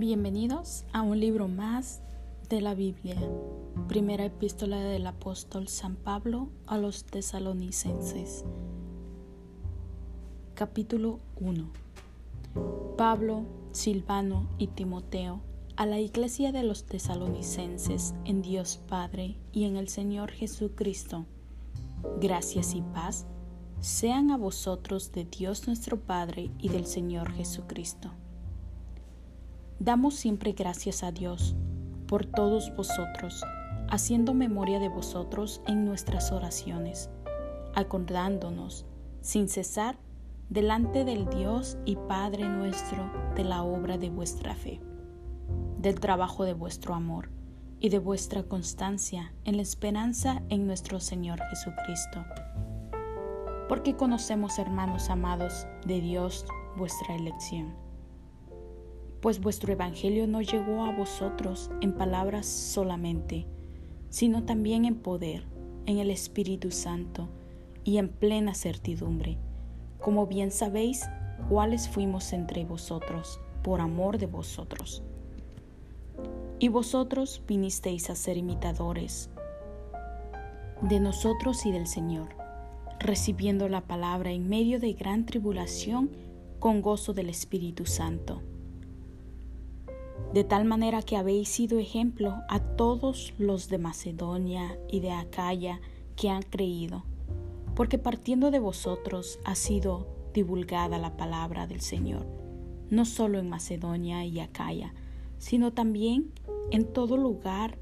Bienvenidos a un libro más de la Biblia, primera epístola del apóstol San Pablo a los tesalonicenses. Capítulo 1. Pablo, Silvano y Timoteo a la iglesia de los tesalonicenses en Dios Padre y en el Señor Jesucristo. Gracias y paz sean a vosotros de Dios nuestro Padre y del Señor Jesucristo. Damos siempre gracias a Dios por todos vosotros, haciendo memoria de vosotros en nuestras oraciones, acordándonos sin cesar delante del Dios y Padre nuestro de la obra de vuestra fe, del trabajo de vuestro amor y de vuestra constancia en la esperanza en nuestro Señor Jesucristo. Porque conocemos, hermanos amados, de Dios vuestra elección pues vuestro Evangelio no llegó a vosotros en palabras solamente, sino también en poder, en el Espíritu Santo y en plena certidumbre, como bien sabéis cuáles fuimos entre vosotros, por amor de vosotros. Y vosotros vinisteis a ser imitadores de nosotros y del Señor, recibiendo la palabra en medio de gran tribulación con gozo del Espíritu Santo de tal manera que habéis sido ejemplo a todos los de Macedonia y de Acaya que han creído, porque partiendo de vosotros ha sido divulgada la palabra del Señor, no solo en Macedonia y Acaya, sino también en todo lugar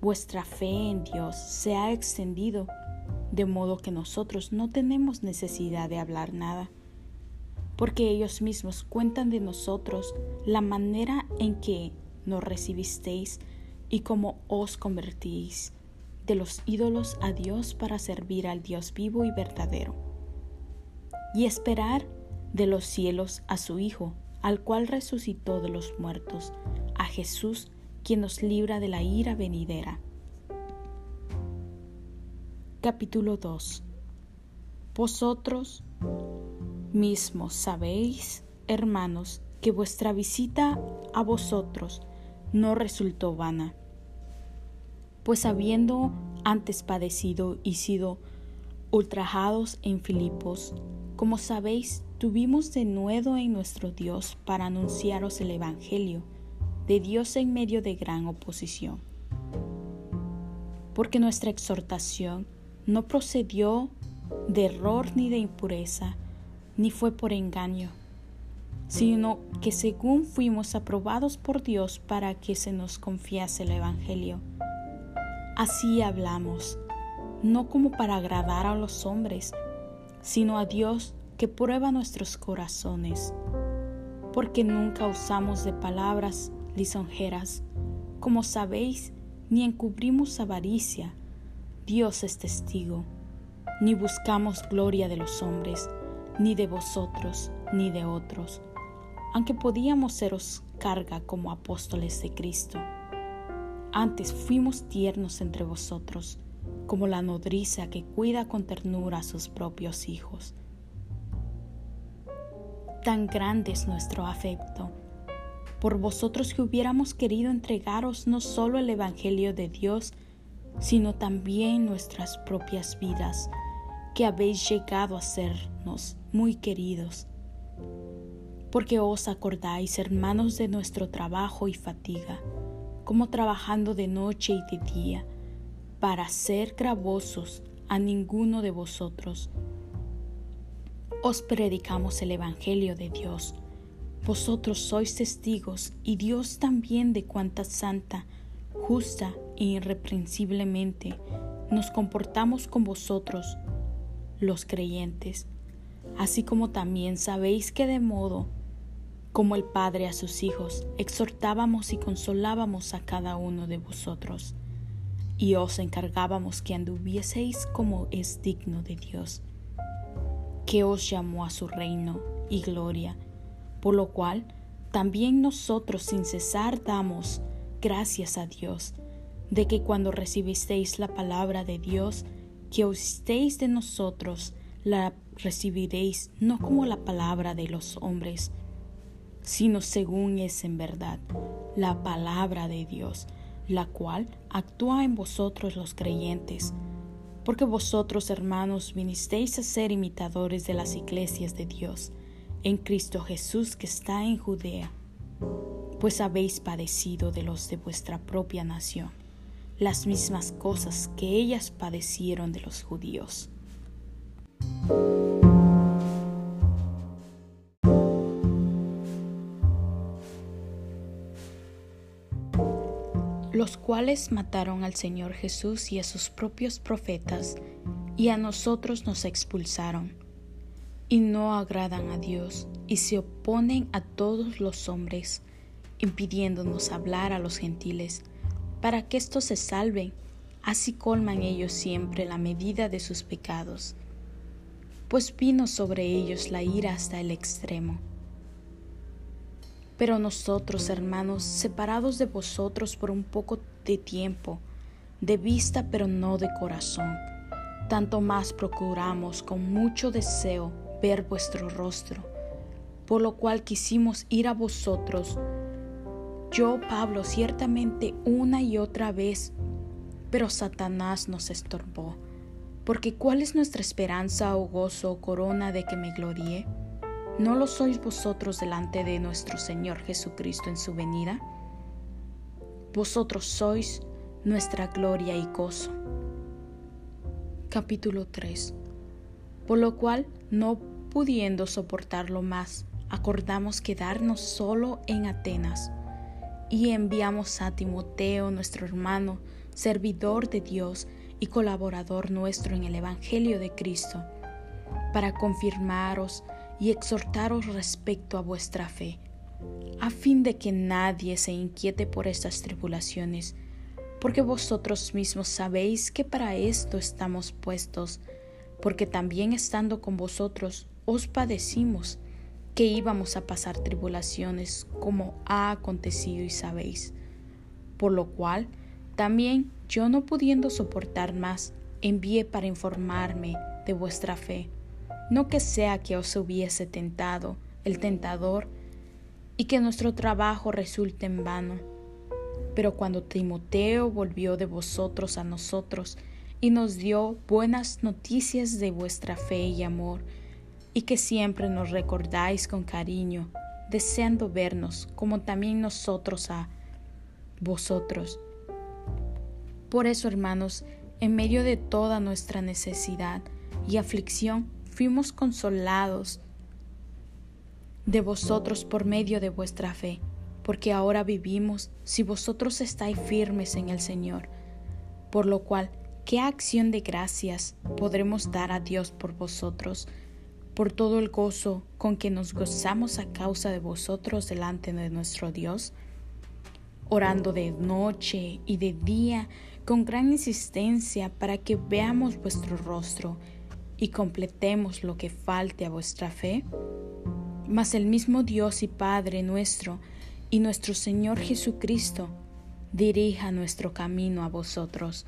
vuestra fe en Dios se ha extendido, de modo que nosotros no tenemos necesidad de hablar nada porque ellos mismos cuentan de nosotros la manera en que nos recibisteis y cómo os convertís de los ídolos a Dios para servir al Dios vivo y verdadero, y esperar de los cielos a su Hijo, al cual resucitó de los muertos, a Jesús, quien nos libra de la ira venidera. Capítulo 2 Vosotros mismo sabéis, hermanos, que vuestra visita a vosotros no resultó vana, pues habiendo antes padecido y sido ultrajados en Filipos, como sabéis, tuvimos de nuevo en nuestro Dios para anunciaros el Evangelio de Dios en medio de gran oposición. Porque nuestra exhortación no procedió de error ni de impureza, ni fue por engaño, sino que según fuimos aprobados por Dios para que se nos confiase el Evangelio. Así hablamos, no como para agradar a los hombres, sino a Dios que prueba nuestros corazones, porque nunca usamos de palabras lisonjeras, como sabéis, ni encubrimos avaricia, Dios es testigo, ni buscamos gloria de los hombres, ni de vosotros, ni de otros, aunque podíamos seros carga como apóstoles de Cristo. Antes fuimos tiernos entre vosotros, como la nodriza que cuida con ternura a sus propios hijos. Tan grande es nuestro afecto por vosotros que hubiéramos querido entregaros no solo el Evangelio de Dios, sino también nuestras propias vidas que habéis llegado a sernos muy queridos, porque os acordáis, hermanos, de nuestro trabajo y fatiga, como trabajando de noche y de día, para ser gravosos a ninguno de vosotros. Os predicamos el Evangelio de Dios. Vosotros sois testigos y Dios también de cuánta santa, justa e irreprensiblemente nos comportamos con vosotros los creyentes, así como también sabéis que de modo como el Padre a sus hijos, exhortábamos y consolábamos a cada uno de vosotros, y os encargábamos que anduvieseis como es digno de Dios, que os llamó a su reino y gloria, por lo cual también nosotros sin cesar damos gracias a Dios, de que cuando recibisteis la palabra de Dios, que oísteis de nosotros, la recibiréis no como la palabra de los hombres, sino según es en verdad la palabra de Dios, la cual actúa en vosotros los creyentes, porque vosotros, hermanos, vinisteis a ser imitadores de las iglesias de Dios, en Cristo Jesús que está en Judea, pues habéis padecido de los de vuestra propia nación las mismas cosas que ellas padecieron de los judíos. los cuales mataron al Señor Jesús y a sus propios profetas, y a nosotros nos expulsaron, y no agradan a Dios, y se oponen a todos los hombres, impidiéndonos hablar a los gentiles, para que éstos se salven, así colman ellos siempre la medida de sus pecados, pues vino sobre ellos la ira hasta el extremo. Pero nosotros, hermanos, separados de vosotros por un poco de tiempo, de vista pero no de corazón, tanto más procuramos con mucho deseo ver vuestro rostro, por lo cual quisimos ir a vosotros yo, Pablo, ciertamente una y otra vez, pero Satanás nos estorbó. Porque ¿cuál es nuestra esperanza o gozo o corona de que me gloríe? ¿No lo sois vosotros delante de nuestro Señor Jesucristo en su venida? Vosotros sois nuestra gloria y gozo. Capítulo 3 Por lo cual, no pudiendo soportarlo más, acordamos quedarnos solo en Atenas y enviamos a Timoteo, nuestro hermano, servidor de Dios y colaborador nuestro en el Evangelio de Cristo, para confirmaros y exhortaros respecto a vuestra fe, a fin de que nadie se inquiete por estas tribulaciones, porque vosotros mismos sabéis que para esto estamos puestos, porque también estando con vosotros os padecimos, que íbamos a pasar tribulaciones como ha acontecido y sabéis. Por lo cual, también yo no pudiendo soportar más, envié para informarme de vuestra fe, no que sea que os hubiese tentado el tentador y que nuestro trabajo resulte en vano. Pero cuando Timoteo volvió de vosotros a nosotros y nos dio buenas noticias de vuestra fe y amor, y que siempre nos recordáis con cariño, deseando vernos como también nosotros a vosotros. Por eso, hermanos, en medio de toda nuestra necesidad y aflicción, fuimos consolados de vosotros por medio de vuestra fe, porque ahora vivimos si vosotros estáis firmes en el Señor. Por lo cual, ¿qué acción de gracias podremos dar a Dios por vosotros? Por todo el gozo con que nos gozamos a causa de vosotros delante de nuestro Dios, orando de noche y de día con gran insistencia para que veamos vuestro rostro y completemos lo que falte a vuestra fe. Mas el mismo Dios y Padre nuestro y nuestro Señor Jesucristo dirija nuestro camino a vosotros,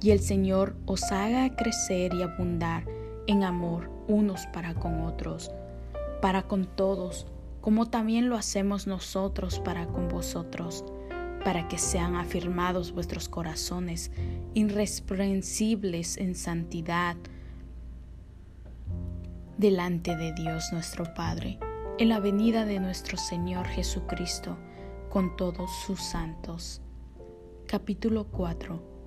y el Señor os haga crecer y abundar en amor unos para con otros, para con todos, como también lo hacemos nosotros para con vosotros, para que sean afirmados vuestros corazones, irreprensibles en santidad, delante de Dios nuestro Padre, en la venida de nuestro Señor Jesucristo, con todos sus santos. Capítulo 4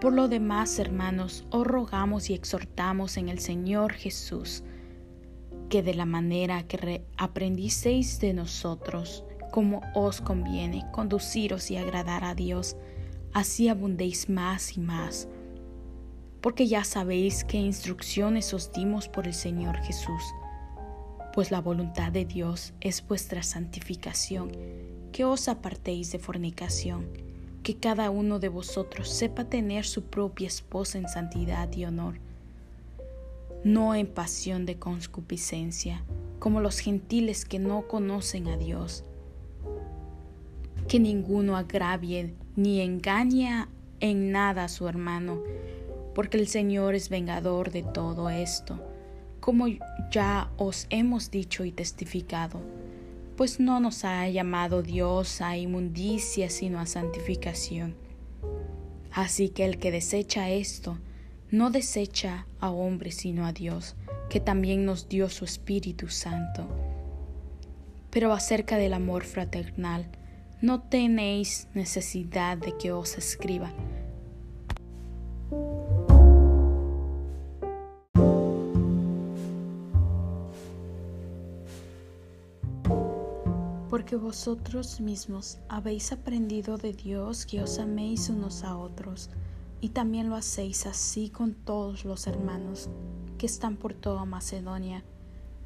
por lo demás, hermanos, os rogamos y exhortamos en el Señor Jesús, que de la manera que aprendisteis de nosotros, como os conviene conduciros y agradar a Dios, así abundéis más y más. Porque ya sabéis qué instrucciones os dimos por el Señor Jesús. Pues la voluntad de Dios es vuestra santificación, que os apartéis de fornicación que cada uno de vosotros sepa tener su propia esposa en santidad y honor, no en pasión de concupiscencia, como los gentiles que no conocen a Dios. Que ninguno agravie ni engañe en nada a su hermano, porque el Señor es vengador de todo esto, como ya os hemos dicho y testificado pues no nos ha llamado Dios a inmundicia, sino a santificación. Así que el que desecha esto, no desecha a hombre, sino a Dios, que también nos dio su Espíritu Santo. Pero acerca del amor fraternal, no tenéis necesidad de que os escriba, porque vosotros mismos habéis aprendido de Dios que os améis unos a otros, y también lo hacéis así con todos los hermanos que están por toda Macedonia.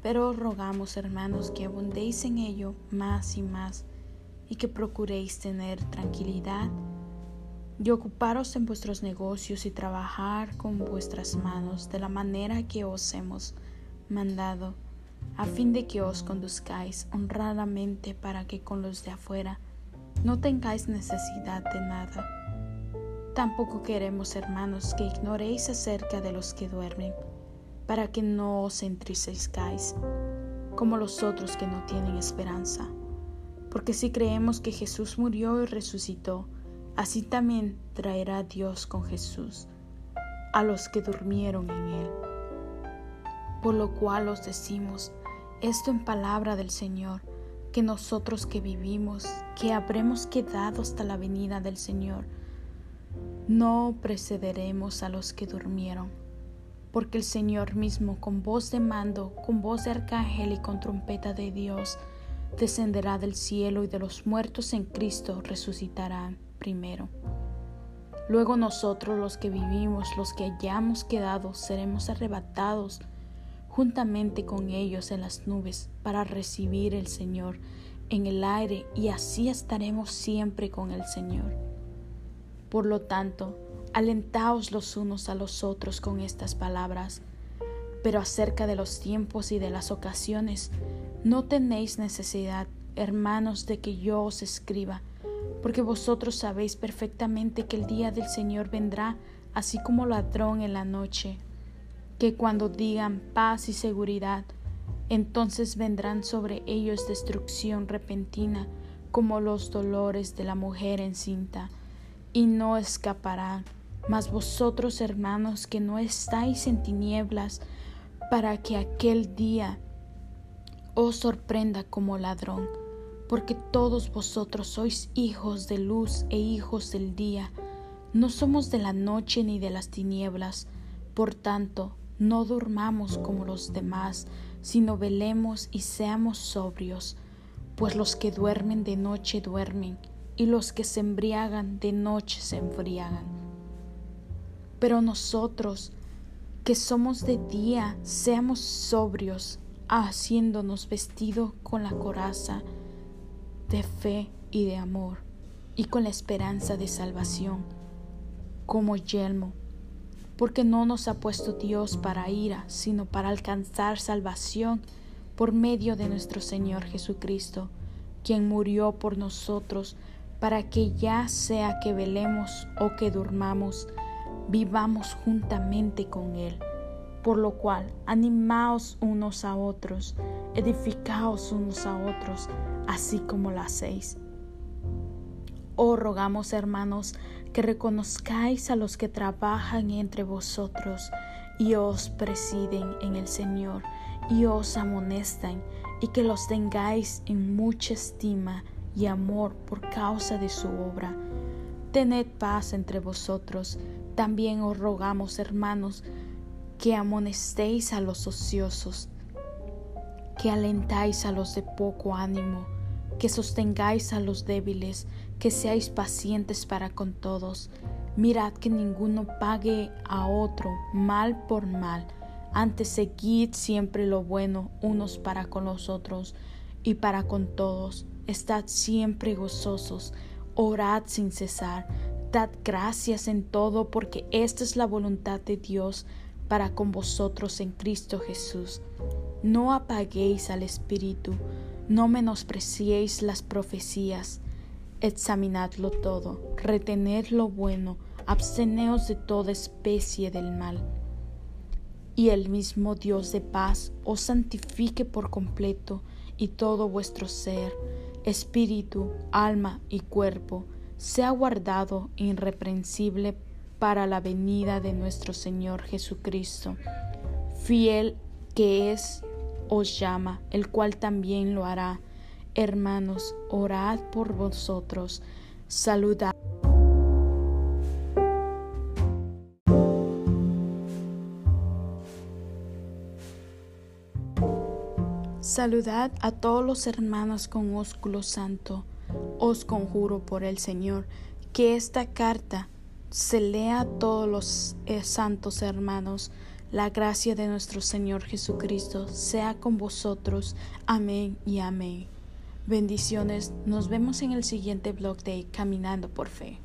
Pero os rogamos, hermanos, que abundéis en ello más y más, y que procuréis tener tranquilidad y ocuparos en vuestros negocios y trabajar con vuestras manos de la manera que os hemos mandado a fin de que os conduzcáis honradamente para que con los de afuera no tengáis necesidad de nada. Tampoco queremos, hermanos, que ignoréis acerca de los que duermen, para que no os entristezcáis, como los otros que no tienen esperanza. Porque si creemos que Jesús murió y resucitó, así también traerá Dios con Jesús a los que durmieron en él. Por lo cual os decimos, esto en palabra del Señor, que nosotros que vivimos, que habremos quedado hasta la venida del Señor, no precederemos a los que durmieron, porque el Señor mismo con voz de mando, con voz de arcángel y con trompeta de Dios, descenderá del cielo y de los muertos en Cristo resucitarán primero. Luego nosotros los que vivimos, los que hayamos quedado, seremos arrebatados juntamente con ellos en las nubes para recibir el Señor en el aire y así estaremos siempre con el Señor. Por lo tanto, alentaos los unos a los otros con estas palabras, pero acerca de los tiempos y de las ocasiones, no tenéis necesidad, hermanos, de que yo os escriba, porque vosotros sabéis perfectamente que el día del Señor vendrá así como ladrón en la noche que cuando digan paz y seguridad, entonces vendrán sobre ellos destrucción repentina como los dolores de la mujer encinta, y no escaparán. Mas vosotros, hermanos, que no estáis en tinieblas, para que aquel día os sorprenda como ladrón, porque todos vosotros sois hijos de luz e hijos del día, no somos de la noche ni de las tinieblas. Por tanto, no durmamos como los demás, sino velemos y seamos sobrios, pues los que duermen de noche duermen, y los que se embriagan de noche se embriagan. Pero nosotros, que somos de día, seamos sobrios, haciéndonos vestido con la coraza de fe y de amor, y con la esperanza de salvación, como yelmo porque no nos ha puesto Dios para ira, sino para alcanzar salvación por medio de nuestro Señor Jesucristo, quien murió por nosotros, para que ya sea que velemos o que durmamos, vivamos juntamente con Él. Por lo cual, animaos unos a otros, edificaos unos a otros, así como lo hacéis. Oh, rogamos, hermanos, que reconozcáis a los que trabajan entre vosotros y os presiden en el Señor y os amonestan y que los tengáis en mucha estima y amor por causa de su obra. Tened paz entre vosotros. También os rogamos, hermanos, que amonestéis a los ociosos, que alentáis a los de poco ánimo, que sostengáis a los débiles, que seáis pacientes para con todos. Mirad que ninguno pague a otro mal por mal. Antes seguid siempre lo bueno unos para con los otros y para con todos. Estad siempre gozosos, orad sin cesar, dad gracias en todo porque esta es la voluntad de Dios para con vosotros en Cristo Jesús. No apaguéis al Espíritu, no menospreciéis las profecías Examinadlo todo, retened lo bueno, absteneos de toda especie del mal. Y el mismo Dios de paz os santifique por completo, y todo vuestro ser, espíritu, alma y cuerpo, sea guardado irreprensible para la venida de nuestro Señor Jesucristo. Fiel que es, os llama, el cual también lo hará. Hermanos, orad por vosotros. Saludad. Saludad a todos los hermanos con ósculo santo. Os conjuro por el Señor que esta carta se lea a todos los eh, santos hermanos. La gracia de nuestro Señor Jesucristo sea con vosotros. Amén y amén. Bendiciones. Nos vemos en el siguiente blog de Caminando por Fe.